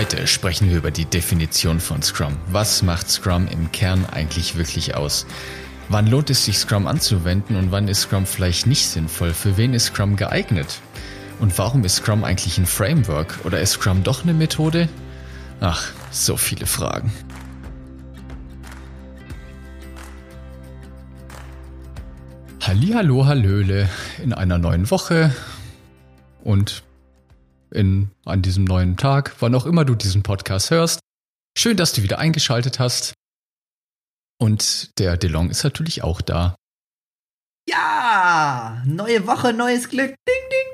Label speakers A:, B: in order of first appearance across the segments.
A: Heute sprechen wir über die Definition von Scrum. Was macht Scrum im Kern eigentlich wirklich aus? Wann lohnt es sich, Scrum anzuwenden und wann ist Scrum vielleicht nicht sinnvoll? Für wen ist Scrum geeignet? Und warum ist Scrum eigentlich ein Framework? Oder ist Scrum doch eine Methode? Ach, so viele Fragen. Hallihallo, Hallöle in einer neuen Woche und in, an diesem neuen Tag, wann auch immer du diesen Podcast hörst. Schön, dass du wieder eingeschaltet hast. Und der DeLong ist natürlich auch da.
B: Ja, neue Woche, neues Glück. Ding, ding,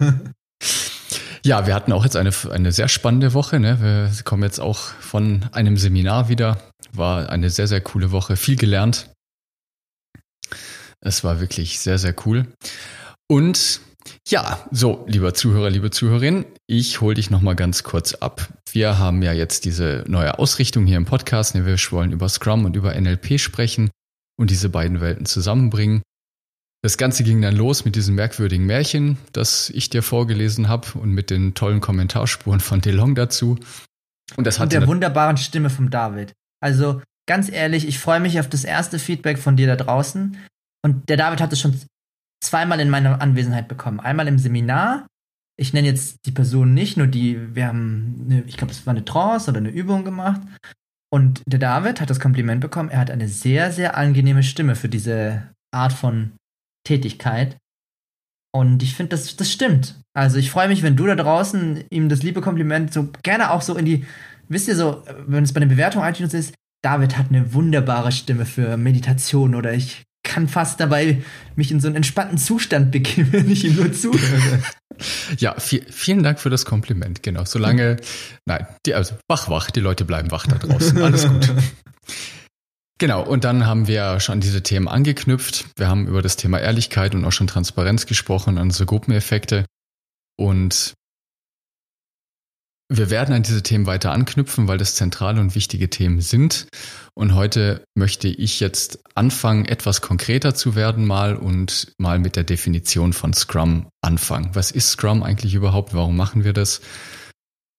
B: ding,
A: ding. ja, wir hatten auch jetzt eine, eine sehr spannende Woche. Ne? Wir kommen jetzt auch von einem Seminar wieder. War eine sehr, sehr coole Woche. Viel gelernt. Es war wirklich sehr, sehr cool. Und ja, so, lieber Zuhörer, liebe Zuhörerin, ich hole dich nochmal ganz kurz ab. Wir haben ja jetzt diese neue Ausrichtung hier im Podcast. Ne, wir wollen über Scrum und über NLP sprechen und diese beiden Welten zusammenbringen. Das Ganze ging dann los mit diesem merkwürdigen Märchen, das ich dir vorgelesen habe und mit den tollen Kommentarspuren von DeLong dazu.
B: Und, das und der wunderbaren Stimme von David. Also ganz ehrlich, ich freue mich auf das erste Feedback von dir da draußen. Und der David hat es schon zweimal in meiner Anwesenheit bekommen. Einmal im Seminar. Ich nenne jetzt die Person nicht, nur die, wir haben, eine, ich glaube, es war eine Trance oder eine Übung gemacht. Und der David hat das Kompliment bekommen, er hat eine sehr, sehr angenehme Stimme für diese Art von Tätigkeit. Und ich finde, das, das stimmt. Also ich freue mich, wenn du da draußen ihm das liebe Kompliment so gerne auch so in die, wisst ihr so, wenn es bei der Bewertung iTunes ist, David hat eine wunderbare Stimme für Meditation oder ich kann fast dabei mich in so einen entspannten Zustand begeben, wenn ich ihm nur zuhöre.
A: Ja, viel, vielen Dank für das Kompliment. Genau, solange, nein, die, also wach, wach, die Leute bleiben wach da draußen. Alles gut. Genau, und dann haben wir schon diese Themen angeknüpft. Wir haben über das Thema Ehrlichkeit und auch schon Transparenz gesprochen, unsere Gruppeneffekte. Und wir werden an diese Themen weiter anknüpfen, weil das zentrale und wichtige Themen sind. Und heute möchte ich jetzt anfangen, etwas konkreter zu werden mal und mal mit der Definition von Scrum anfangen. Was ist Scrum eigentlich überhaupt? Warum machen wir das?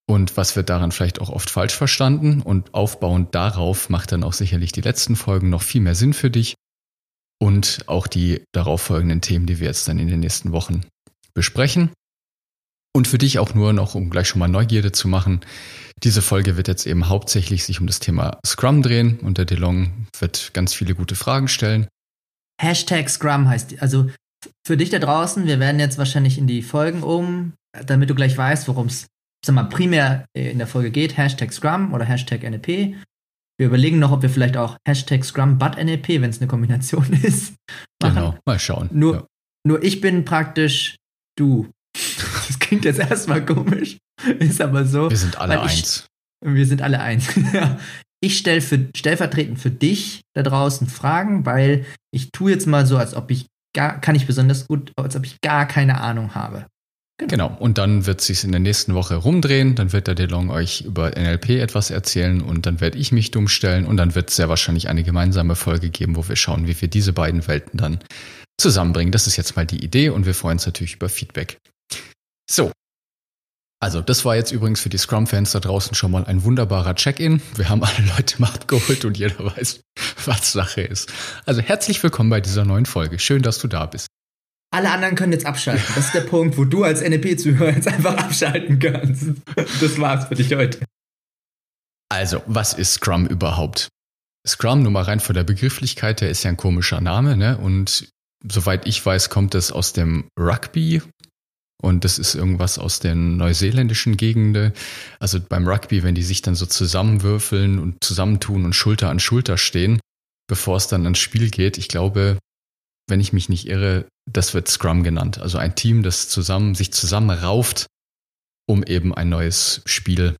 A: Und was wird daran vielleicht auch oft falsch verstanden? Und aufbauend darauf macht dann auch sicherlich die letzten Folgen noch viel mehr Sinn für dich und auch die darauffolgenden Themen, die wir jetzt dann in den nächsten Wochen besprechen. Und für dich auch nur noch, um gleich schon mal Neugierde zu machen, diese Folge wird jetzt eben hauptsächlich sich um das Thema Scrum drehen und der DeLong wird ganz viele gute Fragen stellen.
B: Hashtag Scrum heißt, also für dich da draußen, wir werden jetzt wahrscheinlich in die Folgen um, damit du gleich weißt, worum es sag mal, primär in der Folge geht, Hashtag Scrum oder Hashtag NLP. Wir überlegen noch, ob wir vielleicht auch Hashtag Scrum but NLP, wenn es eine Kombination ist.
A: Machen. Genau, mal schauen.
B: Nur, ja. nur ich bin praktisch du. Klingt jetzt erstmal komisch, ist aber so.
A: Wir sind alle ich, eins.
B: Wir sind alle eins. ich stelle für, stellvertretend für dich da draußen Fragen, weil ich tue jetzt mal so, als ob ich gar, kann ich besonders gut, als ob ich gar keine Ahnung habe.
A: Genau. genau. Und dann wird sich in der nächsten Woche rumdrehen. Dann wird der DeLong euch über NLP etwas erzählen und dann werde ich mich dumm stellen und dann wird es sehr wahrscheinlich eine gemeinsame Folge geben, wo wir schauen, wie wir diese beiden Welten dann zusammenbringen. Das ist jetzt mal die Idee und wir freuen uns natürlich über Feedback. So. Also, das war jetzt übrigens für die Scrum-Fans da draußen schon mal ein wunderbarer Check-in. Wir haben alle Leute mal abgeholt und jeder weiß, was Sache ist. Also, herzlich willkommen bei dieser neuen Folge. Schön, dass du da bist.
B: Alle anderen können jetzt abschalten. Das ist der Punkt, wo du als NLP-Zuhörer jetzt einfach abschalten kannst. Das war's für dich heute.
A: Also, was ist Scrum überhaupt? Scrum, nur mal rein von der Begrifflichkeit, der ist ja ein komischer Name, ne? Und soweit ich weiß, kommt es aus dem Rugby und das ist irgendwas aus den neuseeländischen Gegenden. Also beim Rugby, wenn die sich dann so zusammenwürfeln und zusammentun und Schulter an Schulter stehen, bevor es dann ans Spiel geht. Ich glaube, wenn ich mich nicht irre, das wird Scrum genannt. Also ein Team, das zusammen, sich zusammenrauft, um eben ein neues Spiel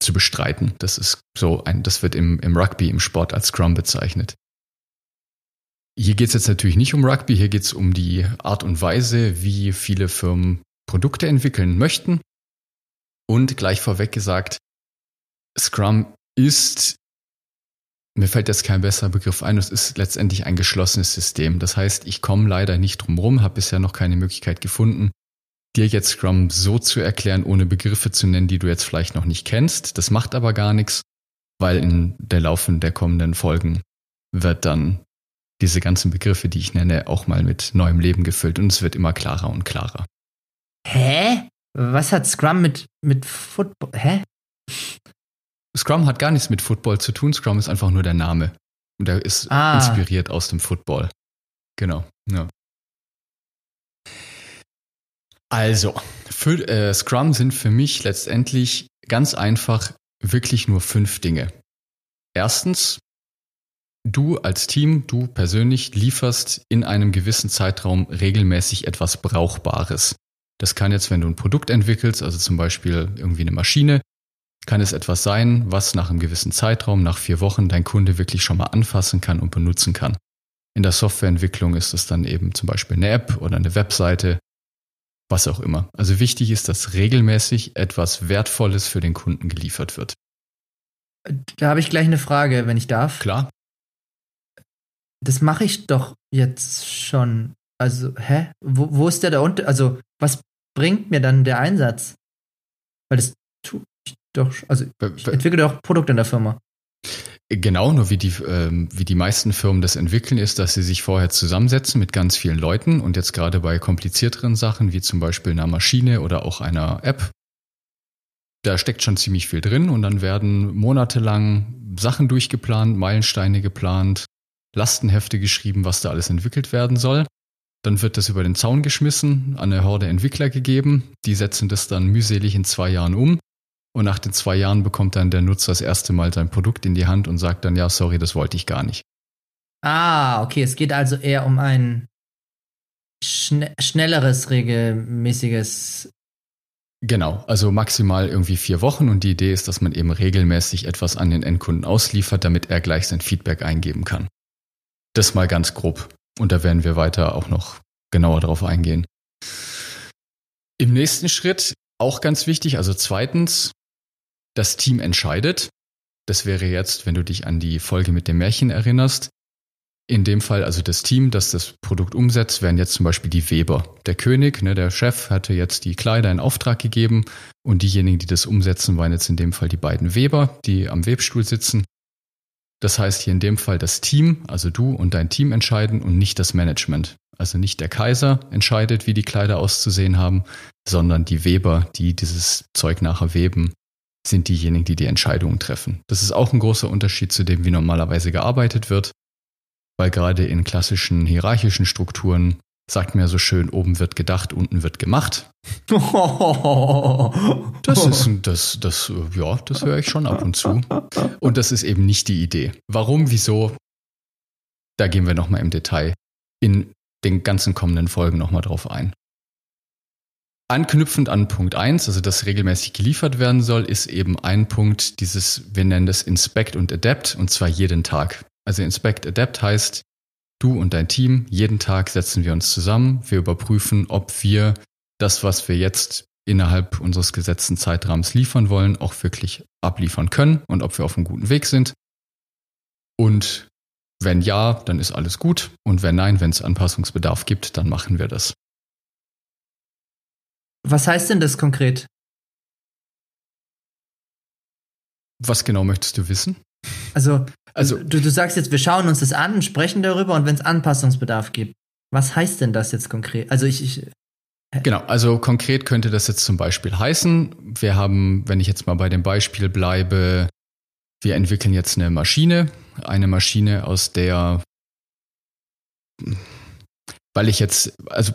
A: zu bestreiten. Das ist so ein, das wird im, im Rugby, im Sport als Scrum bezeichnet. Hier geht es jetzt natürlich nicht um Rugby, hier geht es um die Art und Weise, wie viele Firmen Produkte entwickeln möchten. Und gleich vorweg gesagt, Scrum ist, mir fällt jetzt kein besserer Begriff ein, es ist letztendlich ein geschlossenes System. Das heißt, ich komme leider nicht drum rum, habe bisher noch keine Möglichkeit gefunden, dir jetzt Scrum so zu erklären, ohne Begriffe zu nennen, die du jetzt vielleicht noch nicht kennst. Das macht aber gar nichts, weil in der Laufe der kommenden Folgen wird dann diese ganzen Begriffe, die ich nenne, auch mal mit neuem Leben gefüllt und es wird immer klarer und klarer.
B: Hä? Was hat Scrum mit, mit Football? Hä?
A: Scrum hat gar nichts mit Football zu tun. Scrum ist einfach nur der Name. Und der ist ah. inspiriert aus dem Football. Genau. Ja. Also, für, äh, Scrum sind für mich letztendlich ganz einfach wirklich nur fünf Dinge. Erstens, du als Team, du persönlich lieferst in einem gewissen Zeitraum regelmäßig etwas Brauchbares. Das kann jetzt, wenn du ein Produkt entwickelst, also zum Beispiel irgendwie eine Maschine, kann es etwas sein, was nach einem gewissen Zeitraum, nach vier Wochen, dein Kunde wirklich schon mal anfassen kann und benutzen kann. In der Softwareentwicklung ist es dann eben zum Beispiel eine App oder eine Webseite, was auch immer. Also wichtig ist, dass regelmäßig etwas Wertvolles für den Kunden geliefert wird.
B: Da habe ich gleich eine Frage, wenn ich darf.
A: Klar.
B: Das mache ich doch jetzt schon. Also, hä? Wo, wo ist der da unten? Also, was bringt mir dann der Einsatz? Weil das tue ich doch, also ich entwickle doch Produkte in der Firma.
A: Genau, nur wie die, ähm, wie die meisten Firmen das entwickeln, ist, dass sie sich vorher zusammensetzen mit ganz vielen Leuten und jetzt gerade bei komplizierteren Sachen, wie zum Beispiel einer Maschine oder auch einer App, da steckt schon ziemlich viel drin und dann werden monatelang Sachen durchgeplant, Meilensteine geplant, Lastenhefte geschrieben, was da alles entwickelt werden soll. Dann wird das über den Zaun geschmissen, an eine Horde Entwickler gegeben. Die setzen das dann mühselig in zwei Jahren um. Und nach den zwei Jahren bekommt dann der Nutzer das erste Mal sein Produkt in die Hand und sagt dann, ja, sorry, das wollte ich gar nicht.
B: Ah, okay. Es geht also eher um ein schn schnelleres, regelmäßiges.
A: Genau, also maximal irgendwie vier Wochen und die Idee ist, dass man eben regelmäßig etwas an den Endkunden ausliefert, damit er gleich sein Feedback eingeben kann. Das mal ganz grob. Und da werden wir weiter auch noch genauer drauf eingehen. Im nächsten Schritt, auch ganz wichtig, also zweitens, das Team entscheidet. Das wäre jetzt, wenn du dich an die Folge mit dem Märchen erinnerst. In dem Fall, also das Team, das das Produkt umsetzt, wären jetzt zum Beispiel die Weber. Der König, ne, der Chef, hatte jetzt die Kleider in Auftrag gegeben und diejenigen, die das umsetzen, waren jetzt in dem Fall die beiden Weber, die am Webstuhl sitzen. Das heißt hier in dem Fall das Team, also du und dein Team entscheiden und nicht das Management. Also nicht der Kaiser entscheidet, wie die Kleider auszusehen haben, sondern die Weber, die dieses Zeug nachher weben, sind diejenigen, die die Entscheidungen treffen. Das ist auch ein großer Unterschied zu dem, wie normalerweise gearbeitet wird, weil gerade in klassischen hierarchischen Strukturen sagt mir so schön, oben wird gedacht, unten wird gemacht. Das ist, das, das, ja, das höre ich schon ab und zu. Und das ist eben nicht die Idee. Warum, wieso? Da gehen wir nochmal im Detail in den ganzen kommenden Folgen nochmal drauf ein. Anknüpfend an Punkt 1, also das regelmäßig geliefert werden soll, ist eben ein Punkt dieses, wir nennen das Inspect und Adapt, und zwar jeden Tag. Also Inspect Adapt heißt, du und dein Team, jeden Tag setzen wir uns zusammen, wir überprüfen, ob wir das, was wir jetzt innerhalb unseres gesetzten Zeitrahmens liefern wollen, auch wirklich abliefern können und ob wir auf einem guten Weg sind. Und wenn ja, dann ist alles gut. Und wenn nein, wenn es Anpassungsbedarf gibt, dann machen wir das.
B: Was heißt denn das konkret?
A: Was genau möchtest du wissen?
B: Also, also du, du sagst jetzt, wir schauen uns das an, sprechen darüber und wenn es Anpassungsbedarf gibt. Was heißt denn das jetzt konkret? Also ich, ich
A: Genau, also konkret könnte das jetzt zum Beispiel heißen, wir haben, wenn ich jetzt mal bei dem Beispiel bleibe, wir entwickeln jetzt eine Maschine, eine Maschine, aus der, weil ich jetzt, also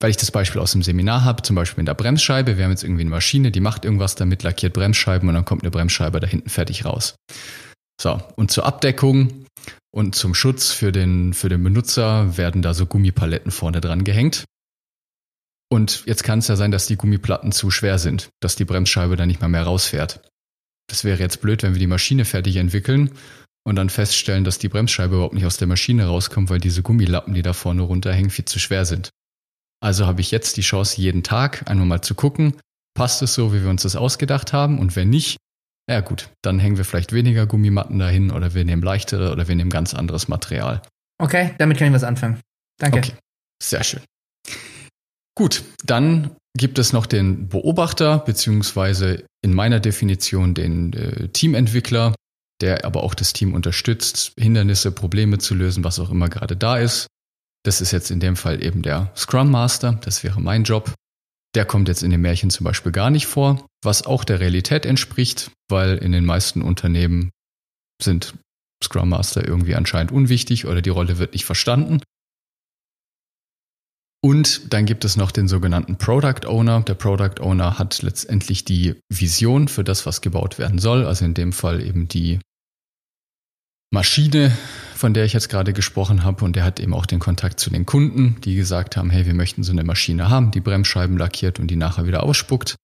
A: weil ich das Beispiel aus dem Seminar habe, zum Beispiel in der Bremsscheibe. Wir haben jetzt irgendwie eine Maschine, die macht irgendwas damit, lackiert Bremsscheiben und dann kommt eine Bremsscheibe da hinten fertig raus. So, und zur Abdeckung und zum Schutz für den, für den Benutzer werden da so Gummipaletten vorne dran gehängt. Und jetzt kann es ja sein, dass die Gummiplatten zu schwer sind, dass die Bremsscheibe dann nicht mal mehr rausfährt. Das wäre jetzt blöd, wenn wir die Maschine fertig entwickeln und dann feststellen, dass die Bremsscheibe überhaupt nicht aus der Maschine rauskommt, weil diese Gummilappen, die da vorne runterhängen, viel zu schwer sind. Also habe ich jetzt die Chance, jeden Tag einmal mal zu gucken, passt es so, wie wir uns das ausgedacht haben? Und wenn nicht, ja gut, dann hängen wir vielleicht weniger Gummimatten dahin oder wir nehmen leichtere oder wir nehmen ganz anderes Material.
B: Okay, damit kann ich was anfangen. Danke. Okay,
A: sehr schön. Gut, dann gibt es noch den Beobachter, beziehungsweise in meiner Definition den äh, Teamentwickler, der aber auch das Team unterstützt, Hindernisse, Probleme zu lösen, was auch immer gerade da ist. Das ist jetzt in dem Fall eben der Scrum Master, das wäre mein Job. Der kommt jetzt in den Märchen zum Beispiel gar nicht vor, was auch der Realität entspricht, weil in den meisten Unternehmen sind Scrum Master irgendwie anscheinend unwichtig oder die Rolle wird nicht verstanden. Und dann gibt es noch den sogenannten Product Owner. Der Product Owner hat letztendlich die Vision für das, was gebaut werden soll. Also in dem Fall eben die Maschine, von der ich jetzt gerade gesprochen habe. Und der hat eben auch den Kontakt zu den Kunden, die gesagt haben, hey, wir möchten so eine Maschine haben, die Bremsscheiben lackiert und die nachher wieder ausspuckt.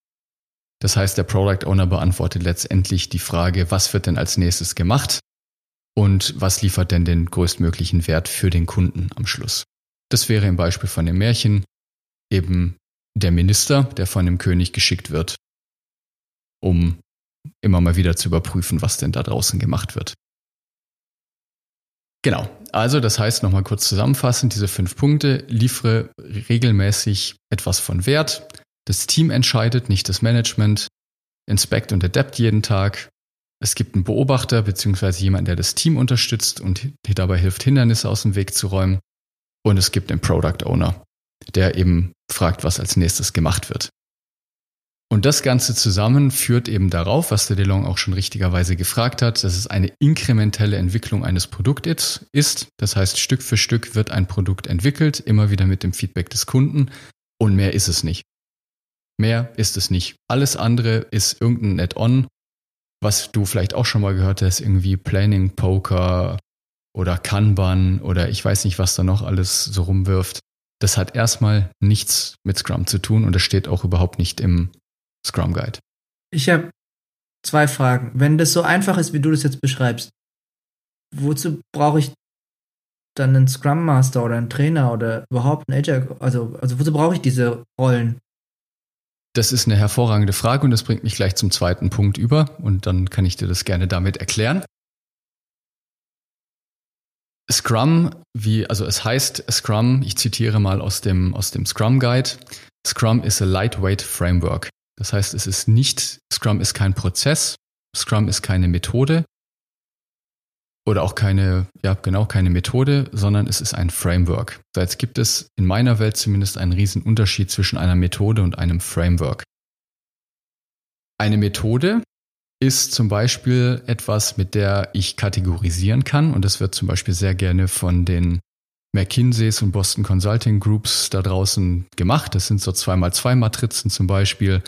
A: Das heißt, der Product Owner beantwortet letztendlich die Frage, was wird denn als nächstes gemacht und was liefert denn den größtmöglichen Wert für den Kunden am Schluss. Das wäre im Beispiel von dem Märchen eben der Minister, der von dem König geschickt wird, um immer mal wieder zu überprüfen, was denn da draußen gemacht wird. Genau, also das heißt nochmal kurz zusammenfassend, diese fünf Punkte, liefere regelmäßig etwas von Wert, das Team entscheidet, nicht das Management, inspect und adapt jeden Tag, es gibt einen Beobachter beziehungsweise jemanden, der das Team unterstützt und dabei hilft, Hindernisse aus dem Weg zu räumen. Und es gibt den Product Owner, der eben fragt, was als nächstes gemacht wird. Und das Ganze zusammen führt eben darauf, was der DeLong auch schon richtigerweise gefragt hat, dass es eine inkrementelle Entwicklung eines Produktes ist. Das heißt, Stück für Stück wird ein Produkt entwickelt, immer wieder mit dem Feedback des Kunden und mehr ist es nicht. Mehr ist es nicht. Alles andere ist irgendein Add-on, was du vielleicht auch schon mal gehört hast, irgendwie Planning Poker, oder Kanban oder ich weiß nicht, was da noch alles so rumwirft. Das hat erstmal nichts mit Scrum zu tun und das steht auch überhaupt nicht im Scrum Guide.
B: Ich habe zwei Fragen. Wenn das so einfach ist, wie du das jetzt beschreibst, wozu brauche ich dann einen Scrum Master oder einen Trainer oder überhaupt einen Agile? Also, also wozu brauche ich diese Rollen?
A: Das ist eine hervorragende Frage und das bringt mich gleich zum zweiten Punkt über und dann kann ich dir das gerne damit erklären. Scrum, wie, also es heißt Scrum, ich zitiere mal aus dem, aus dem Scrum Guide. Scrum is a lightweight framework. Das heißt, es ist nicht, Scrum ist kein Prozess, Scrum ist keine Methode oder auch keine, ja, genau, keine Methode, sondern es ist ein Framework. So, jetzt gibt es in meiner Welt zumindest einen riesen Unterschied zwischen einer Methode und einem Framework. Eine Methode ist zum Beispiel etwas, mit der ich kategorisieren kann. Und das wird zum Beispiel sehr gerne von den McKinseys und Boston Consulting Groups da draußen gemacht. Das sind so 2x2 Matrizen zum Beispiel.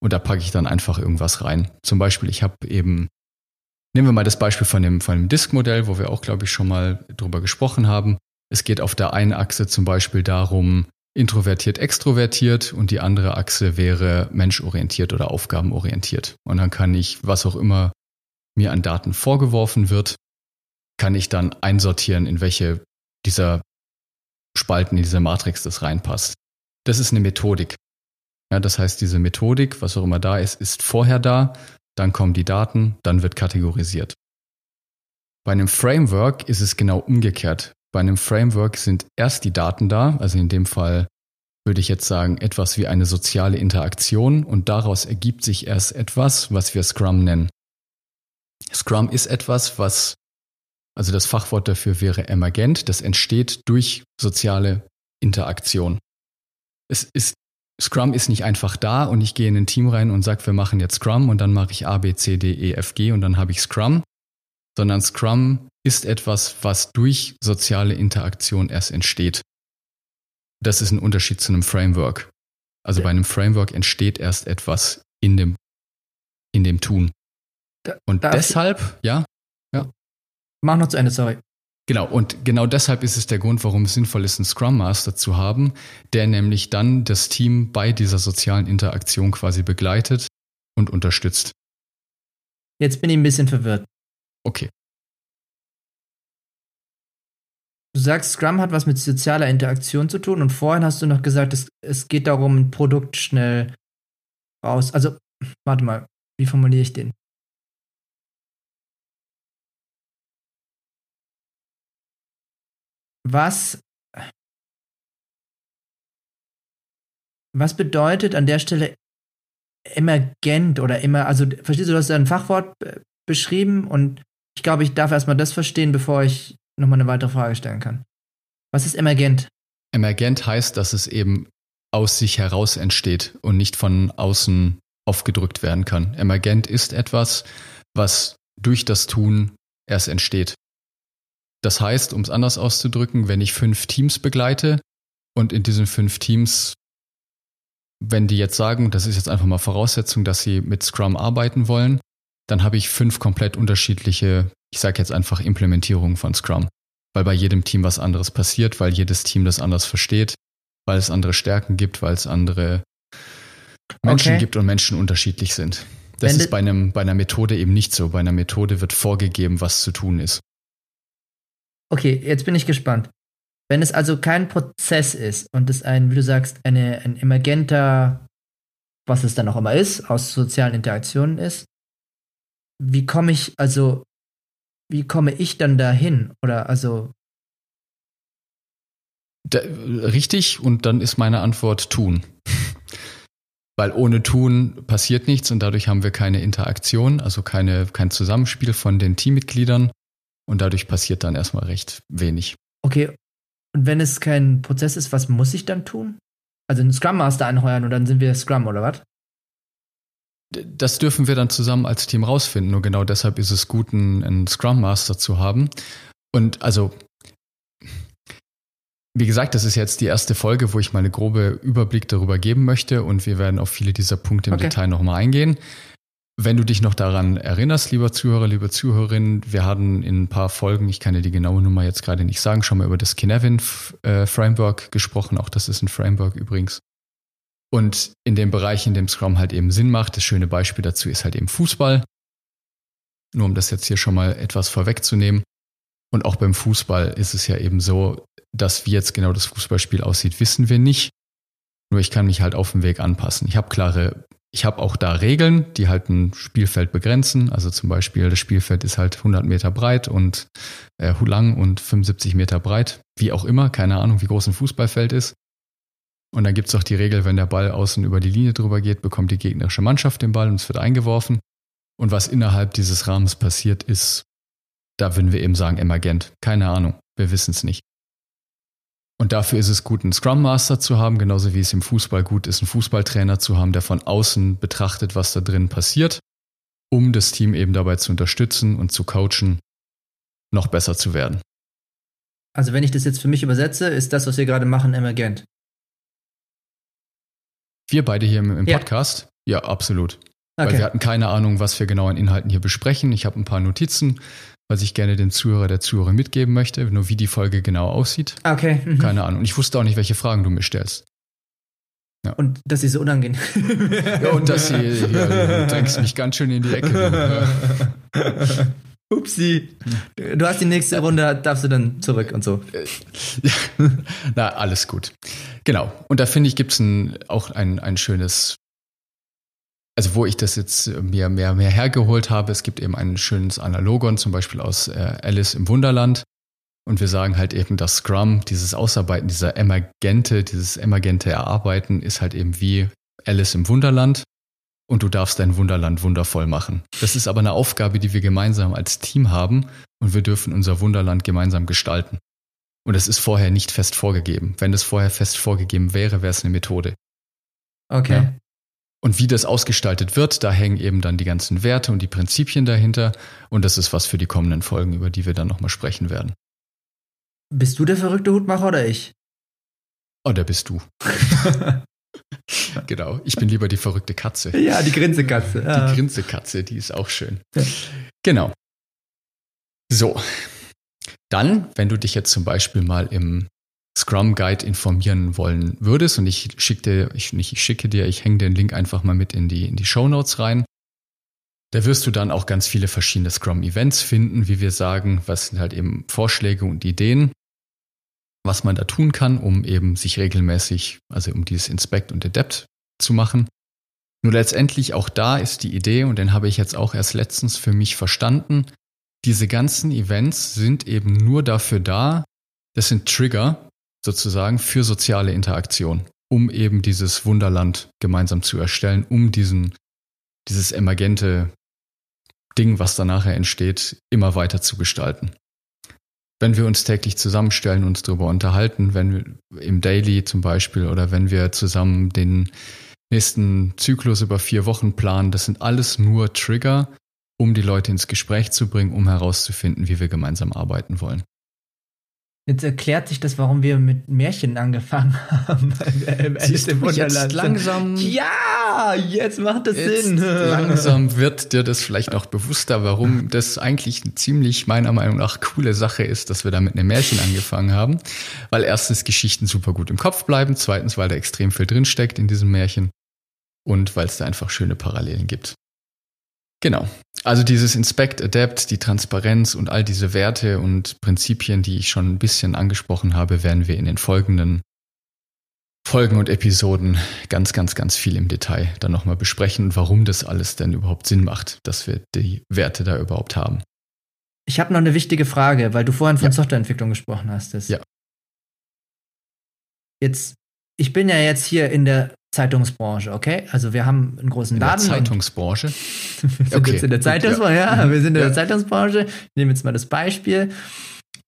A: Und da packe ich dann einfach irgendwas rein. Zum Beispiel, ich habe eben, nehmen wir mal das Beispiel von dem, von dem Disk-Modell, wo wir auch, glaube ich, schon mal drüber gesprochen haben. Es geht auf der einen Achse zum Beispiel darum, introvertiert, extrovertiert und die andere Achse wäre menschorientiert oder aufgabenorientiert. Und dann kann ich, was auch immer mir an Daten vorgeworfen wird, kann ich dann einsortieren, in welche dieser Spalten in dieser Matrix das reinpasst. Das ist eine Methodik. Ja, das heißt, diese Methodik, was auch immer da ist, ist vorher da, dann kommen die Daten, dann wird kategorisiert. Bei einem Framework ist es genau umgekehrt. Bei einem Framework sind erst die Daten da, also in dem Fall würde ich jetzt sagen, etwas wie eine soziale Interaktion und daraus ergibt sich erst etwas, was wir Scrum nennen. Scrum ist etwas, was, also das Fachwort dafür wäre emergent, das entsteht durch soziale Interaktion. Es ist, Scrum ist nicht einfach da und ich gehe in ein Team rein und sage, wir machen jetzt Scrum und dann mache ich A, B, C, D, E, F, G und dann habe ich Scrum, sondern Scrum ist etwas, was durch soziale Interaktion erst entsteht. Das ist ein Unterschied zu einem Framework. Also ja. bei einem Framework entsteht erst etwas in dem, in dem Tun. Da, und deshalb, ich, ja, ja.
B: Mach noch zu Ende, sorry.
A: Genau, und genau deshalb ist es der Grund, warum es sinnvoll ist, einen Scrum Master zu haben, der nämlich dann das Team bei dieser sozialen Interaktion quasi begleitet und unterstützt.
B: Jetzt bin ich ein bisschen verwirrt.
A: Okay.
B: Du sagst, Scrum hat was mit sozialer Interaktion zu tun und vorhin hast du noch gesagt, es, es geht darum, ein Produkt schnell raus. Also, warte mal, wie formuliere ich den? Was, was bedeutet an der Stelle emergent oder immer, also verstehst du, du hast ein Fachwort beschrieben und ich glaube, ich darf erstmal das verstehen, bevor ich nochmal eine weitere Frage stellen kann. Was ist emergent?
A: Emergent heißt, dass es eben aus sich heraus entsteht und nicht von außen aufgedrückt werden kann. Emergent ist etwas, was durch das Tun erst entsteht. Das heißt, um es anders auszudrücken, wenn ich fünf Teams begleite und in diesen fünf Teams, wenn die jetzt sagen, das ist jetzt einfach mal Voraussetzung, dass sie mit Scrum arbeiten wollen, dann habe ich fünf komplett unterschiedliche, ich sage jetzt einfach Implementierungen von Scrum, weil bei jedem Team was anderes passiert, weil jedes Team das anders versteht, weil es andere Stärken gibt, weil es andere Menschen okay. gibt und Menschen unterschiedlich sind. Das Wenn ist bei, einem, bei einer Methode eben nicht so. Bei einer Methode wird vorgegeben, was zu tun ist.
B: Okay, jetzt bin ich gespannt. Wenn es also kein Prozess ist und es ein, wie du sagst, eine, ein emergenter, was es dann auch immer ist, aus sozialen Interaktionen ist, wie komme ich, also, wie komme ich dann dahin? Oder also.
A: Da, richtig, und dann ist meine Antwort tun. Weil ohne Tun passiert nichts und dadurch haben wir keine Interaktion, also keine, kein Zusammenspiel von den Teammitgliedern und dadurch passiert dann erstmal recht wenig.
B: Okay, und wenn es kein Prozess ist, was muss ich dann tun? Also einen Scrum Master anheuern und dann sind wir Scrum oder was?
A: Das dürfen wir dann zusammen als Team rausfinden. Nur genau deshalb ist es gut, einen, einen Scrum Master zu haben. Und also, wie gesagt, das ist jetzt die erste Folge, wo ich mal eine grobe Überblick darüber geben möchte und wir werden auf viele dieser Punkte im okay. Detail nochmal eingehen. Wenn du dich noch daran erinnerst, lieber Zuhörer, liebe Zuhörerin, wir hatten in ein paar Folgen, ich kann dir die genaue Nummer jetzt gerade nicht sagen, schon mal über das Kinevin äh, gesprochen. Auch das ist ein Framework übrigens. Und in dem Bereich, in dem Scrum halt eben Sinn macht, das schöne Beispiel dazu ist halt eben Fußball. Nur um das jetzt hier schon mal etwas vorwegzunehmen. Und auch beim Fußball ist es ja eben so, dass wie jetzt genau das Fußballspiel aussieht, wissen wir nicht. Nur ich kann mich halt auf dem Weg anpassen. Ich habe klare, ich habe auch da Regeln, die halt ein Spielfeld begrenzen. Also zum Beispiel, das Spielfeld ist halt 100 Meter breit und äh, lang und 75 Meter breit. Wie auch immer, keine Ahnung, wie groß ein Fußballfeld ist. Und dann gibt es auch die Regel, wenn der Ball außen über die Linie drüber geht, bekommt die gegnerische Mannschaft den Ball und es wird eingeworfen. Und was innerhalb dieses Rahmens passiert, ist, da würden wir eben sagen, emergent. Keine Ahnung, wir wissen es nicht. Und dafür ist es gut, einen Scrum Master zu haben, genauso wie es im Fußball gut ist, einen Fußballtrainer zu haben, der von außen betrachtet, was da drin passiert, um das Team eben dabei zu unterstützen und zu coachen, noch besser zu werden.
B: Also wenn ich das jetzt für mich übersetze, ist das, was wir gerade machen, emergent.
A: Wir beide hier im, im Podcast? Ja, ja absolut. Okay. Weil wir hatten keine Ahnung, was wir genau an Inhalten hier besprechen. Ich habe ein paar Notizen, was ich gerne dem Zuhörer, der Zuhörer mitgeben möchte, nur wie die Folge genau aussieht.
B: Okay.
A: Mhm. Keine Ahnung. Und ich wusste auch nicht, welche Fragen du mir stellst.
B: Ja. Und dass sie so unangenehm.
A: ja, und dass sie, ja, du drängst mich ganz schön in die Ecke.
B: Upsi. Du hast die nächste Runde, darfst du dann zurück und so.
A: Na, alles gut. Genau. Und da finde ich, gibt es auch ein, ein schönes, also wo ich das jetzt mir mehr, mehr hergeholt habe, es gibt eben ein schönes Analogon, zum Beispiel aus äh, Alice im Wunderland. Und wir sagen halt eben, dass Scrum, dieses Ausarbeiten, dieser emergente, dieses emergente Erarbeiten ist halt eben wie Alice im Wunderland und du darfst dein Wunderland wundervoll machen. Das ist aber eine Aufgabe, die wir gemeinsam als Team haben und wir dürfen unser Wunderland gemeinsam gestalten. Und es ist vorher nicht fest vorgegeben. Wenn es vorher fest vorgegeben wäre, wäre es eine Methode.
B: Okay. Ja?
A: Und wie das ausgestaltet wird, da hängen eben dann die ganzen Werte und die Prinzipien dahinter. Und das ist was für die kommenden Folgen, über die wir dann nochmal sprechen werden.
B: Bist du der verrückte Hutmacher oder ich?
A: Oh, der bist du. genau. Ich bin lieber die verrückte Katze.
B: Ja, die Grinsekatze.
A: Ja. Die Grinsekatze, die ist auch schön. Ja. Genau. So. Dann, wenn du dich jetzt zum Beispiel mal im Scrum Guide informieren wollen würdest und ich schicke dir, ich, nicht ich schicke dir, ich hänge den Link einfach mal mit in die, in die Show Notes rein. Da wirst du dann auch ganz viele verschiedene Scrum-Events finden, wie wir sagen, was sind halt eben Vorschläge und Ideen, was man da tun kann, um eben sich regelmäßig, also um dieses Inspect und Adapt zu machen. Nur letztendlich auch da ist die Idee, und den habe ich jetzt auch erst letztens für mich verstanden, diese ganzen Events sind eben nur dafür da, das sind Trigger sozusagen für soziale Interaktion, um eben dieses Wunderland gemeinsam zu erstellen, um diesen, dieses emergente Ding, was da nachher entsteht, immer weiter zu gestalten. Wenn wir uns täglich zusammenstellen, uns darüber unterhalten, wenn wir im Daily zum Beispiel oder wenn wir zusammen den nächsten Zyklus über vier Wochen planen, das sind alles nur Trigger, um die Leute ins Gespräch zu bringen, um herauszufinden, wie wir gemeinsam arbeiten wollen.
B: Jetzt erklärt sich das, warum wir mit Märchen angefangen haben.
A: Siehst du, jetzt langsam.
B: Ja, jetzt macht das jetzt Sinn.
A: Langsam wird dir das vielleicht auch bewusster, warum das eigentlich eine ziemlich meiner Meinung nach coole Sache ist, dass wir da mit einem Märchen angefangen haben. Weil erstens Geschichten super gut im Kopf bleiben, zweitens, weil da extrem viel drinsteckt in diesem Märchen und weil es da einfach schöne Parallelen gibt. Genau. Also dieses Inspect, Adapt, die Transparenz und all diese Werte und Prinzipien, die ich schon ein bisschen angesprochen habe, werden wir in den folgenden Folgen und Episoden ganz, ganz, ganz viel im Detail dann nochmal besprechen, warum das alles denn überhaupt Sinn macht, dass wir die Werte da überhaupt haben.
B: Ich habe noch eine wichtige Frage, weil du vorhin von ja. Softwareentwicklung gesprochen hast.
A: Ja.
B: Jetzt, ich bin ja jetzt hier in der Zeitungsbranche, okay? Also wir haben einen großen Laden.
A: In der Zeitungsbranche?
B: wir sind okay. jetzt in der Zeitungsbranche, ja. ja. Wir sind in ja. der Zeitungsbranche. Ich nehme jetzt mal das Beispiel.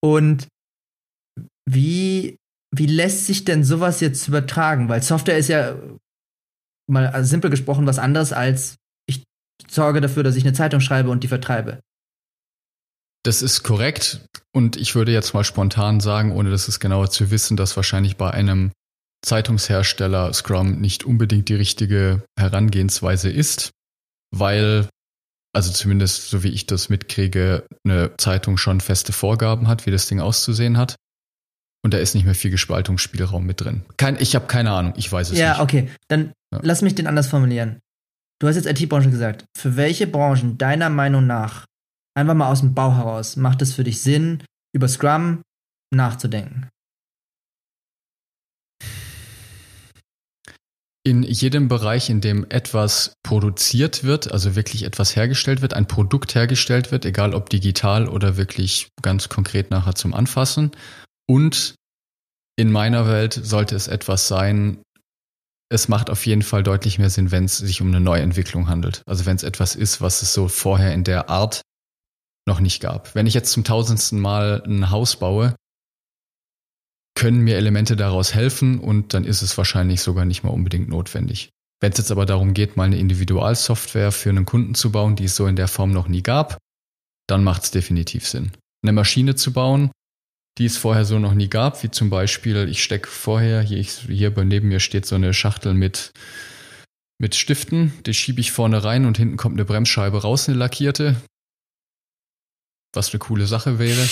B: Und wie, wie lässt sich denn sowas jetzt übertragen? Weil Software ist ja mal also simpel gesprochen was anderes als ich sorge dafür, dass ich eine Zeitung schreibe und die vertreibe.
A: Das ist korrekt. Und ich würde jetzt mal spontan sagen, ohne das es genauer zu wissen, dass wahrscheinlich bei einem Zeitungshersteller Scrum nicht unbedingt die richtige Herangehensweise ist, weil, also zumindest so wie ich das mitkriege, eine Zeitung schon feste Vorgaben hat, wie das Ding auszusehen hat. Und da ist nicht mehr viel Gespaltungsspielraum mit drin. Kein, ich habe keine Ahnung, ich weiß es
B: ja,
A: nicht.
B: Ja, okay. Dann ja. lass mich den anders formulieren. Du hast jetzt IT-Branche gesagt. Für welche Branchen deiner Meinung nach, einfach mal aus dem Bau heraus, macht es für dich Sinn, über Scrum nachzudenken?
A: In jedem Bereich, in dem etwas produziert wird, also wirklich etwas hergestellt wird, ein Produkt hergestellt wird, egal ob digital oder wirklich ganz konkret nachher zum Anfassen. Und in meiner Welt sollte es etwas sein, es macht auf jeden Fall deutlich mehr Sinn, wenn es sich um eine Neuentwicklung handelt. Also wenn es etwas ist, was es so vorher in der Art noch nicht gab. Wenn ich jetzt zum tausendsten Mal ein Haus baue, können mir Elemente daraus helfen und dann ist es wahrscheinlich sogar nicht mal unbedingt notwendig. Wenn es jetzt aber darum geht, mal eine Individualsoftware für einen Kunden zu bauen, die es so in der Form noch nie gab, dann macht es definitiv Sinn. Eine Maschine zu bauen, die es vorher so noch nie gab, wie zum Beispiel, ich stecke vorher, hier, ich, hier neben mir steht so eine Schachtel mit, mit Stiften, die schiebe ich vorne rein und hinten kommt eine Bremsscheibe raus, eine lackierte. Was eine coole Sache wäre.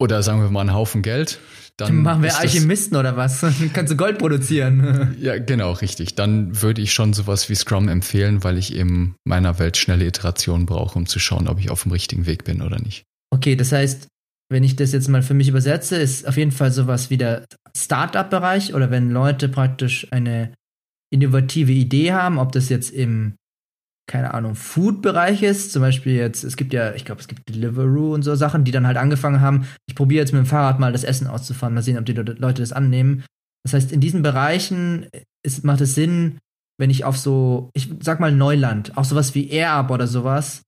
A: Oder sagen wir mal einen Haufen Geld.
B: Dann machen wir Alchemisten oder was? Dann kannst du Gold produzieren.
A: ja, genau, richtig. Dann würde ich schon sowas wie Scrum empfehlen, weil ich eben meiner Welt schnelle Iterationen brauche, um zu schauen, ob ich auf dem richtigen Weg bin oder nicht.
B: Okay, das heißt, wenn ich das jetzt mal für mich übersetze, ist auf jeden Fall sowas wie der Startup-Bereich oder wenn Leute praktisch eine innovative Idee haben, ob das jetzt im keine Ahnung, Food-Bereich ist. Zum Beispiel jetzt, es gibt ja, ich glaube, es gibt Deliveroo und so Sachen, die dann halt angefangen haben, ich probiere jetzt mit dem Fahrrad mal das Essen auszufahren, mal sehen, ob die Leute das annehmen. Das heißt, in diesen Bereichen ist, macht es Sinn, wenn ich auf so, ich sag mal Neuland, auch sowas wie AirUp oder sowas,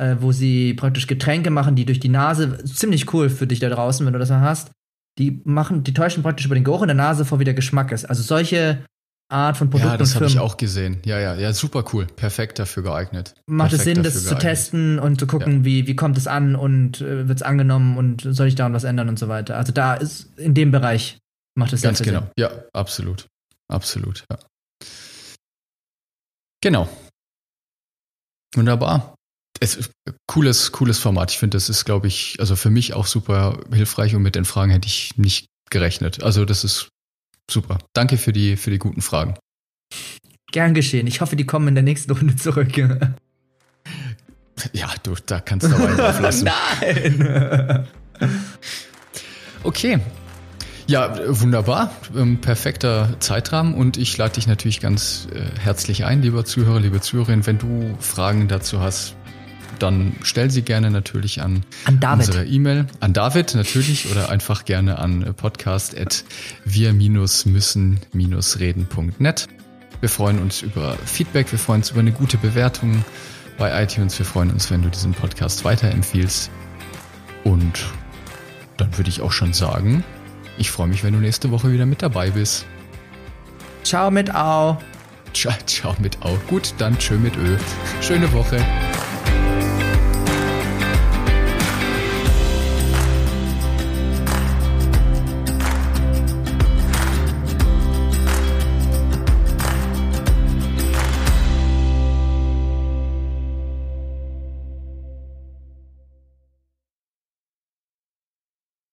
B: äh, wo sie praktisch Getränke machen, die durch die Nase, ziemlich cool für dich da draußen, wenn du das mal hast, die machen, die täuschen praktisch über den Geruch in der Nase vor, wie der Geschmack ist. Also solche Art von Produkten.
A: Ja, das habe ich auch gesehen. Ja, ja, ja, super cool. Perfekt dafür geeignet.
B: Macht
A: Perfekt
B: es Sinn, das geeignet. zu testen und zu gucken, ja. wie, wie kommt es an und äh, wird es angenommen und soll ich daran was ändern und so weiter. Also da ist in dem Bereich macht es
A: Ganz genau. Sinn. Ja, absolut. Absolut, ja. Genau. Wunderbar. Es ist cooles, cooles Format. Ich finde, das ist, glaube ich, also für mich auch super hilfreich und mit den Fragen hätte ich nicht gerechnet. Also das ist Super. Danke für die, für die guten Fragen.
B: Gern geschehen. Ich hoffe, die kommen in der nächsten Runde zurück.
A: Ja, du, da kannst du aber drauf lassen.
B: Nein!
A: okay. Ja, wunderbar. Ähm, perfekter Zeitrahmen und ich lade dich natürlich ganz äh, herzlich ein, lieber Zuhörer, liebe Zuhörerin, wenn du Fragen dazu hast, dann stell sie gerne natürlich an,
B: an
A: unsere E-Mail. An David natürlich oder einfach gerne an podcast.wir-müssen-reden.net. Wir freuen uns über Feedback, wir freuen uns über eine gute Bewertung bei iTunes. Wir freuen uns, wenn du diesen Podcast weiterempfiehlst. Und dann würde ich auch schon sagen, ich freue mich, wenn du nächste Woche wieder mit dabei bist.
B: Ciao mit Au.
A: Ciao, ciao mit Au. Gut, dann tschö mit Ö. Schöne Woche.